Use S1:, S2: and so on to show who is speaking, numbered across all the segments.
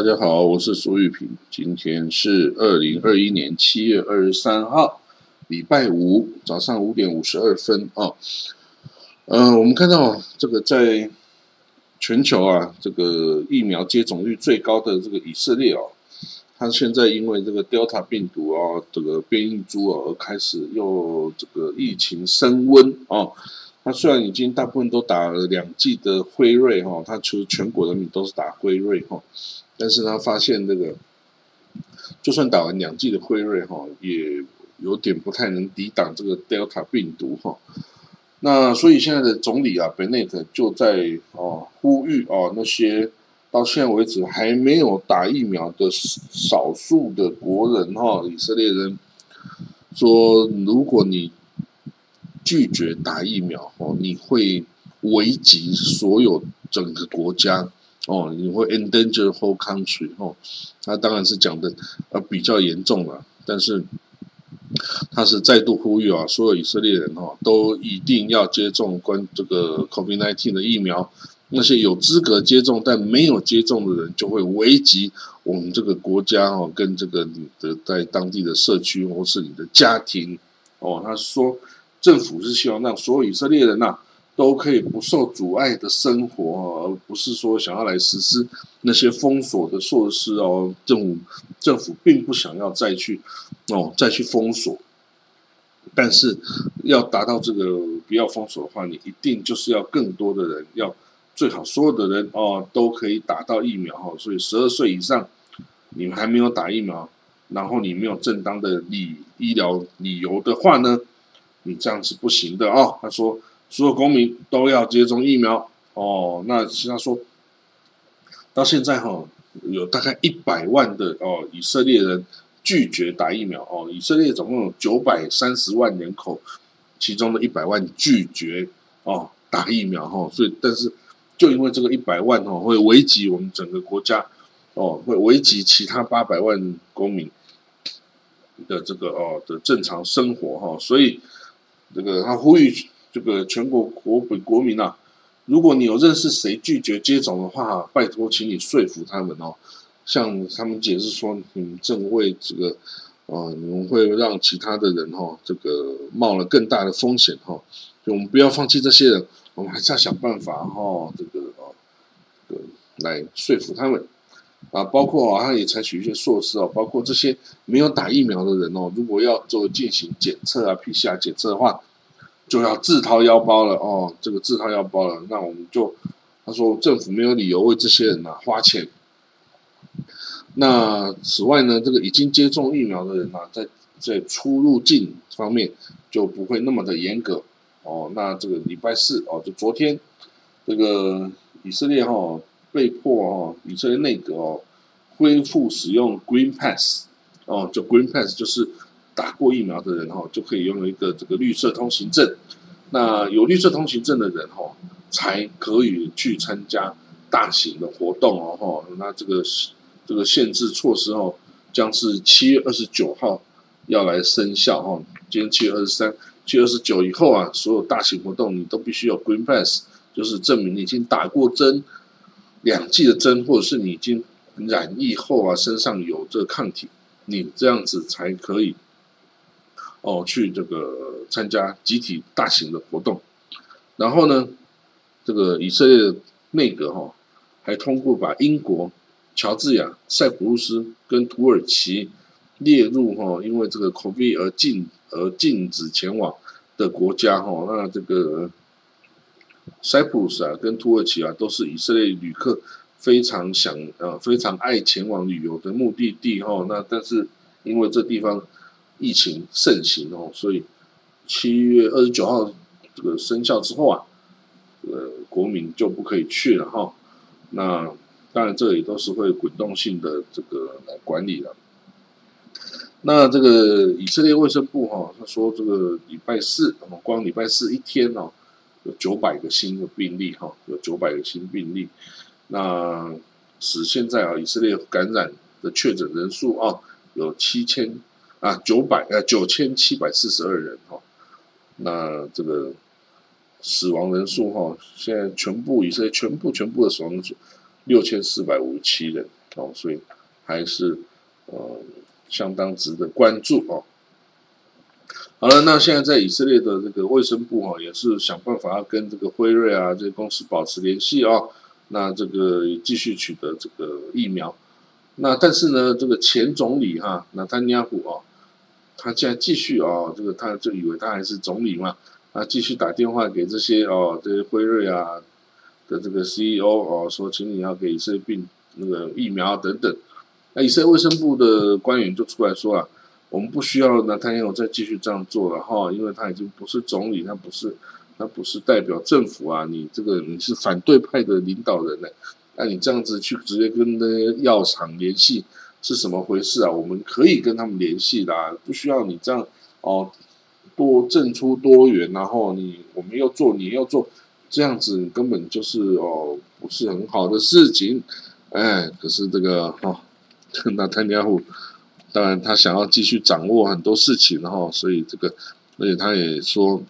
S1: 大家好，我是苏玉平。今天是二零二一年七月二十三号，礼拜五早上五点五十二分啊。嗯，我们看到这个在全球啊，这个疫苗接种率最高的这个以色列哦，它现在因为这个 Delta 病毒啊，这个变异株啊，而开始又这个疫情升温哦。它虽然已经大部分都打了两剂的辉瑞哈，它其实全国人民都是打辉瑞哈。但是他发现这个，就算打完两剂的辉瑞哈，也有点不太能抵挡这个 Delta 病毒哈。那所以现在的总理啊，Bennett 就在哦呼吁哦那些到现在为止还没有打疫苗的少数的国人哈，以色列人说，如果你拒绝打疫苗哦，你会危及所有整个国家。哦，你会 endanger whole country 哦，他当然是讲的呃比较严重了，但是他是再度呼吁啊，所有以色列人哦都一定要接种关这个 COVID-19 的疫苗，那些有资格接种但没有接种的人就会危及我们这个国家哦跟这个你的在当地的社区或是你的家庭哦，他说政府是希望让所有以色列人呐。都可以不受阻碍的生活，而不是说想要来实施那些封锁的措施哦。政府政府并不想要再去哦再去封锁，但是要达到这个不要封锁的话，你一定就是要更多的人，要最好所有的人哦都可以打到疫苗哈。所以十二岁以上你们还没有打疫苗，然后你没有正当的理医疗理由的话呢，你这样是不行的哦。他说。所有公民都要接种疫苗哦。那实际上说，到现在哈，有大概一百万的哦以色列人拒绝打疫苗哦。以色列总共有九百三十万人口，其中的一百万拒绝哦打疫苗哈。所以，但是就因为这个一百万哦，会危及我们整个国家哦，会危及其他八百万公民的这个哦的正常生活哈。所以，这个他呼吁。这个全国国本国民啊，如果你有认识谁拒绝接种的话，拜托，请你说服他们哦。向他们解释说，你们正为这个，呃，你们会让其他的人哈，这个冒了更大的风险哈。就我们不要放弃这些人，我们还是要想办法哈，这个哦，来说服他们啊。包括啊，他也采取一些措施哦，包括这些没有打疫苗的人哦，如果要做进行检测啊，PCR 检测的话。就要自掏腰包了哦，这个自掏腰包了，那我们就他说政府没有理由为这些人呐花钱。那此外呢，这个已经接种疫苗的人呐，在在出入境方面就不会那么的严格哦。那这个礼拜四哦，就昨天这个以色列哈被迫哦，以色列内阁哦恢复使用 Green Pass 哦，就 Green Pass 就是。打过疫苗的人哈，就可以拥有一个这个绿色通行证。那有绿色通行证的人哈，才可以去参加大型的活动哦哈。那这个这个限制措施哦，将是七月二十九号要来生效哈。今天七月二十三，七月二十九以后啊，所有大型活动你都必须要 Green Pass，就是证明你已经打过针两剂的针，或者是你已经染疫后啊，身上有这个抗体，你这样子才可以。哦，去这个参加集体大型的活动，然后呢，这个以色列内阁哈，还通过把英国、乔治亚、塞浦路斯跟土耳其列入哈，因为这个 COVID 而禁而禁止前往的国家哈。那这个塞浦路斯啊跟土耳其啊，都是以色列旅客非常想呃非常爱前往旅游的目的地哈。那但是因为这地方。疫情盛行哦，所以七月二十九号这个生效之后啊，呃，国民就不可以去了哈。那当然，这里都是会滚动性的这个来管理的。那这个以色列卫生部哈，他说这个礼拜四，我们光礼拜四一天哦，有九百个新的病例哈，有九百个新病例。那使现在啊以色列感染的确诊人数啊有七千啊九百呃九千七百四十二人哈，那这个死亡人数哈现在全部以色列全部全部的死亡人数六千四百五十七人哦，所以还是呃相当值得关注哦。好了，那现在在以色列的这个卫生部哈，也是想办法要跟这个辉瑞啊这些公司保持联系啊。那这个继续取得这个疫苗。那但是呢，这个前总理哈，那丹尼亚胡啊，他现在继续啊，这个他就以为他还是总理嘛，他继续打电话给这些哦，这些辉瑞啊的这个 CEO 哦，说请你要给以色列病那个疫苗等等。那以色列卫生部的官员就出来说啊。我们不需要那他要再继续这样做了哈，因为他已经不是总理，他不是他不是代表政府啊，你这个你是反对派的领导人呢，那你这样子去直接跟那些药厂联系是什么回事啊？我们可以跟他们联系的，不需要你这样哦，多挣出多元，然后你我们要做你要做这样子根本就是哦不是很好的事情，哎，可是这个哈，那他尼亚胡。当然，他想要继续掌握很多事情，然后，所以这个，而且他也说，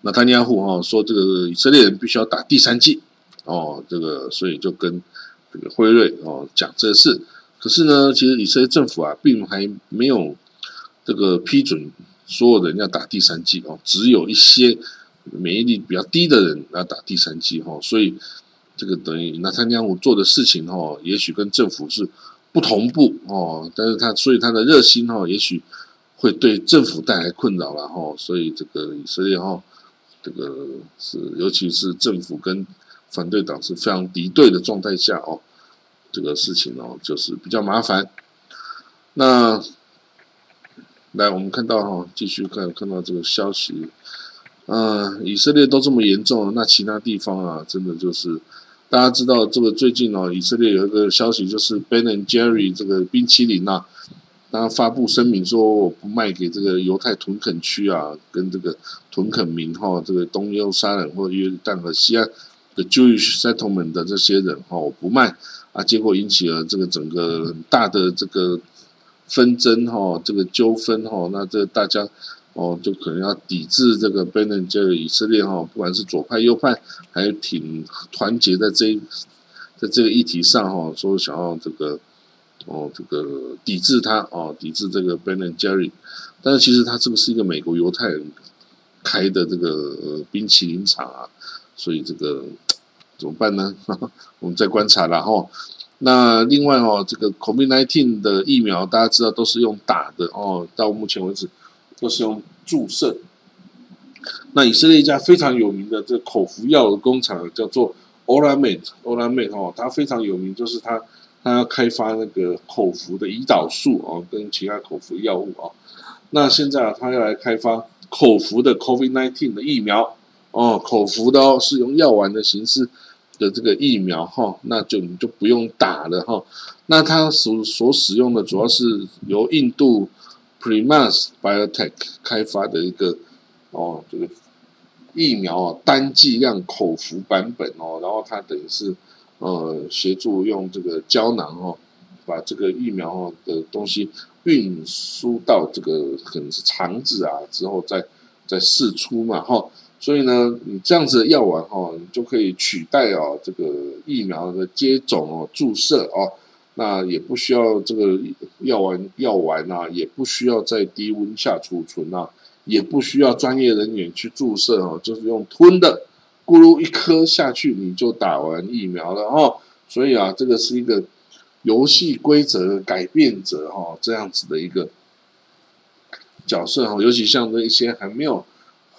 S1: 那他尼亚胡哈说，这个以色列人必须要打第三剂，哦，这个，所以就跟这个辉瑞哦讲这事。可是呢，其实以色列政府啊，并还没有这个批准所有人要打第三剂哦，只有一些免疫力比较低的人要打第三剂哈，所以这个等于那参加我做的事情哈，也许跟政府是。不同步哦，但是他所以他的热心哈，也许会对政府带来困扰了哈，所以这个以色列哈，这个是尤其是政府跟反对党是非常敌对的状态下哦，这个事情哦就是比较麻烦。那来我们看到哈，继续看看到这个消息，嗯，以色列都这么严重了，那其他地方啊，真的就是。大家知道这个最近哦，以色列有一个消息，就是 Ben and Jerry 这个冰淇淋呐，他发布声明说我不卖给这个犹太屯垦区啊，跟这个屯垦民哈，这个东耶路撒冷或约旦和西安的 Jewish settlement 的这些人哈，我不卖啊，结果引起了这个整个大的这个纷争哈，这个纠纷哈，那这大家。哦，就可能要抵制这个 b e n a 这个以色列哈，不管是左派右派，还挺团结在这一在这个议题上哈，说想要这个哦，这个抵制他哦，抵制这个 b e n and Jerry，但是其实他这个是一个美国犹太人开的这个冰淇淋厂啊，所以这个怎么办呢？我们再观察然后，那另外哦，这个 COVID-19 的疫苗大家知道都是用打的哦，到目前为止。都是用注射。那以色列一家非常有名的这个口服药的工厂叫做 Olamate，Olamate 哦，它非常有名，就是它它要开发那个口服的胰岛素哦，跟其他口服药物哦。那现在啊，它要来开发口服的 COVID-19 的疫苗哦，口服的哦，是用药丸的形式的这个疫苗哈，那就你就不用打了哈。那它所所使用的主要是由印度。Premas Biotech 开发的一个哦，这个疫苗啊，单剂量口服版本哦，然后它等于是呃协助用这个胶囊哦，把这个疫苗哦的东西运输到这个可能是肠子啊之后再再释出嘛哈，所以呢，你这样子的药丸哈，你就可以取代哦这个疫苗的接种哦注射哦。那也不需要这个药丸药丸啊，也不需要在低温下储存啊，也不需要专业人员去注射哦，就是用吞的，咕噜一颗下去你就打完疫苗了哦。所以啊，这个是一个游戏规则改变者哈，这样子的一个角色哈。尤其像那一些还没有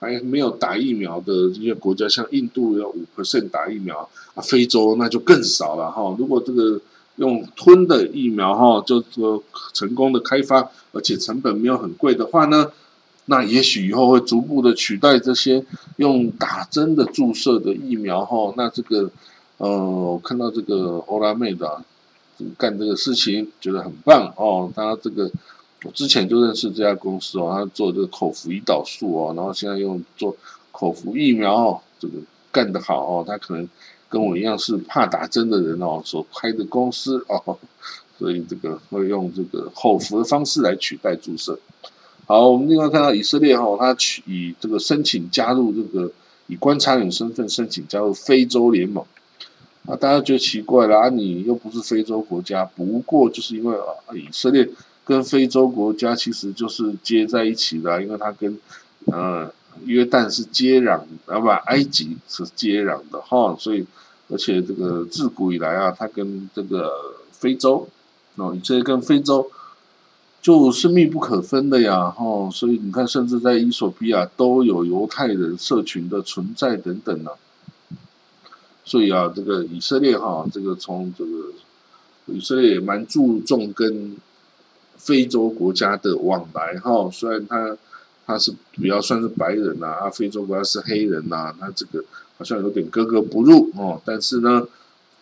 S1: 还没有打疫苗的这些国家，像印度要五 percent 打疫苗啊，非洲那就更少了哈。如果这个用吞的疫苗哈，就说成功的开发，而且成本没有很贵的话呢，那也许以后会逐步的取代这些用打针的注射的疫苗哈。那这个呃，我看到这个欧拉妹的干这个事情，觉得很棒哦。他这个我之前就认识这家公司哦，他做这个口服胰岛素哦，然后现在用做口服疫苗哦，这个干得好哦，他可能。跟我一样是怕打针的人哦所开的公司哦，所以这个会用这个口服的方式来取代注射。好，我们另外看到以色列哈，他取以这个申请加入这个以观察员身份申请加入非洲联盟啊，大家觉得奇怪了啊，你又不是非洲国家，不过就是因为啊，以色列跟非洲国家其实就是接在一起的，因为它跟呃约旦是接壤，啊不，埃及是接壤的哈，所以而且这个自古以来啊，它跟这个非洲哦，以色列跟非洲。就是密不可分的呀，哈，所以你看，甚至在伊索比亚都有犹太人社群的存在等等呢。所以啊，这个以色列哈，这个从这个以色列也蛮注重跟非洲国家的往来哈。虽然他他是比较算是白人呐，啊，非洲国家是黑人呐，那这个好像有点格格不入哦。但是呢，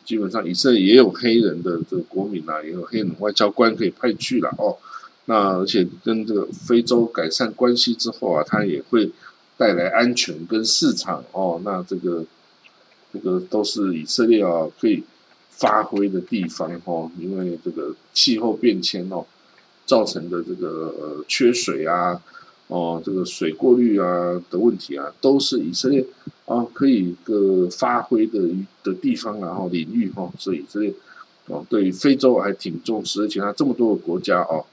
S1: 基本上以色列也有黑人的这个国民呐，也有黑人外交官可以派去了哦。那而且跟这个非洲改善关系之后啊，它也会带来安全跟市场哦。那这个这个都是以色列啊可以发挥的地方哦。因为这个气候变迁哦造成的这个呃缺水啊哦这个水过滤啊的问题啊，都是以色列啊可以个发挥的的地方然后领域哦。所以以色列哦对非洲还挺重视，而且它这么多个国家哦。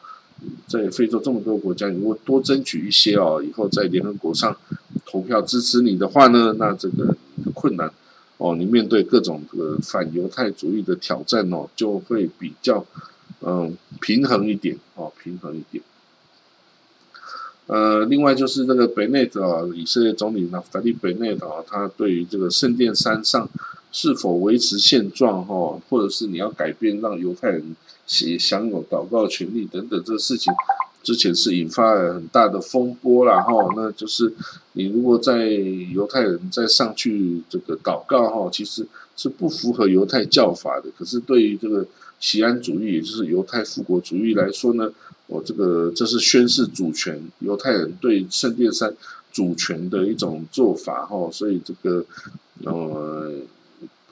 S1: 在非洲这么多国家，如果多争取一些哦，以后在联合国上投票支持你的话呢，那这个困难哦，你面对各种这个反犹太主义的挑战哦，就会比较嗯平衡一点哦，平衡一点。呃，另外就是这个贝内特啊，以色列总理呢，法利贝内特啊，他对于这个圣殿山上是否维持现状哈，或者是你要改变，让犹太人。也享有祷告权利等等，这个事情之前是引发了很大的风波了哈。那就是你如果在犹太人再上去这个祷告哈，其实是不符合犹太教法的。可是对于这个西安主义，也就是犹太复国主义来说呢，我这个这是宣示主权，犹太人对圣殿山主权的一种做法哈。所以这个呃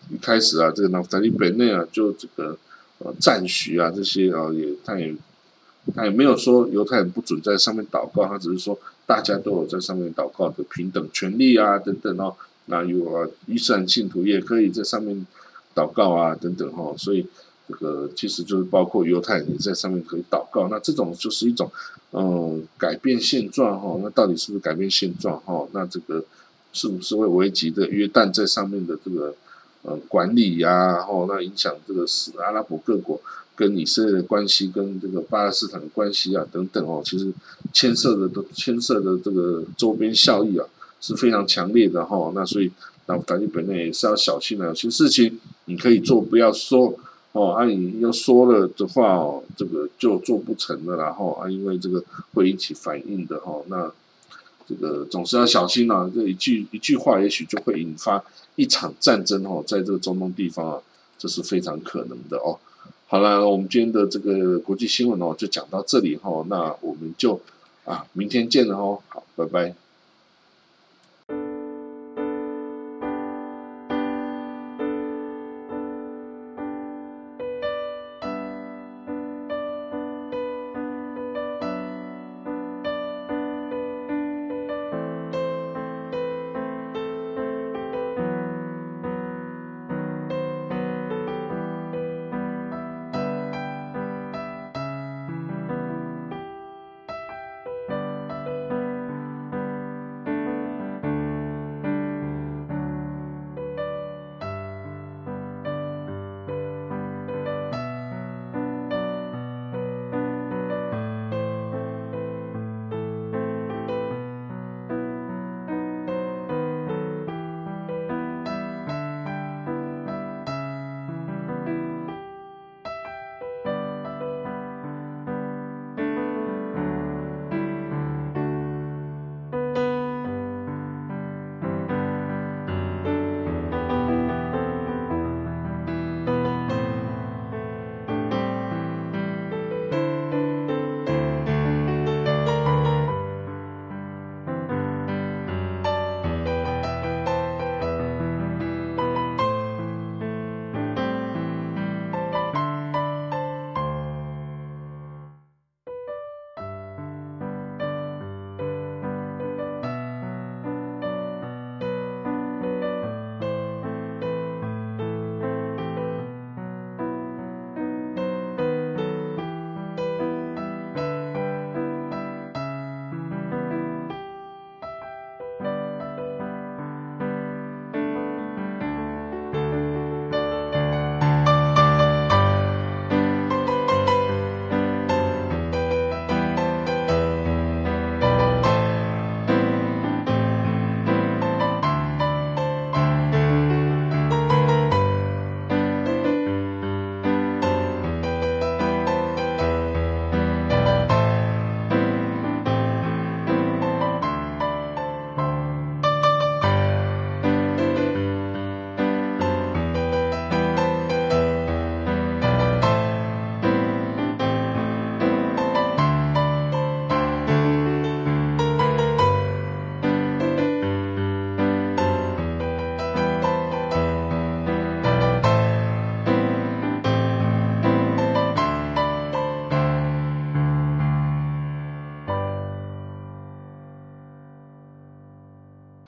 S1: 一开始啊，这个纳弗利本内啊，就这个。呃，赞许啊，这些啊，也他也他也没有说犹太人不准在上面祷告，他只是说大家都有在上面祷告的平等权利啊，等等哦。那有啊，伊斯兰信徒也可以在上面祷告啊，等等哈。所以这个其实就是包括犹太人也在上面可以祷告。那这种就是一种嗯改变现状哈。那到底是不是改变现状哈？那这个是不是会危及的约旦在上面的这个？呃，管理呀，然后那影响这个是阿拉伯各国跟以色列的关系，跟这个巴勒斯坦的关系啊，等等哦，其实牵涉的都牵涉的这个周边效益啊是非常强烈的哈。那所以，那法律本人也是要小心的，有些事情你可以做，不要说哦。啊，你要说了的话哦，这个就做不成了，然后啊，因为这个会引起反应的哈。那这个总是要小心啊，这一句一句话，也许就会引发。一场战争哦，在这个中东地方啊，这是非常可能的哦。好了，我们今天的这个国际新闻哦，就讲到这里哈。那我们就啊，明天见了哦。好，拜拜。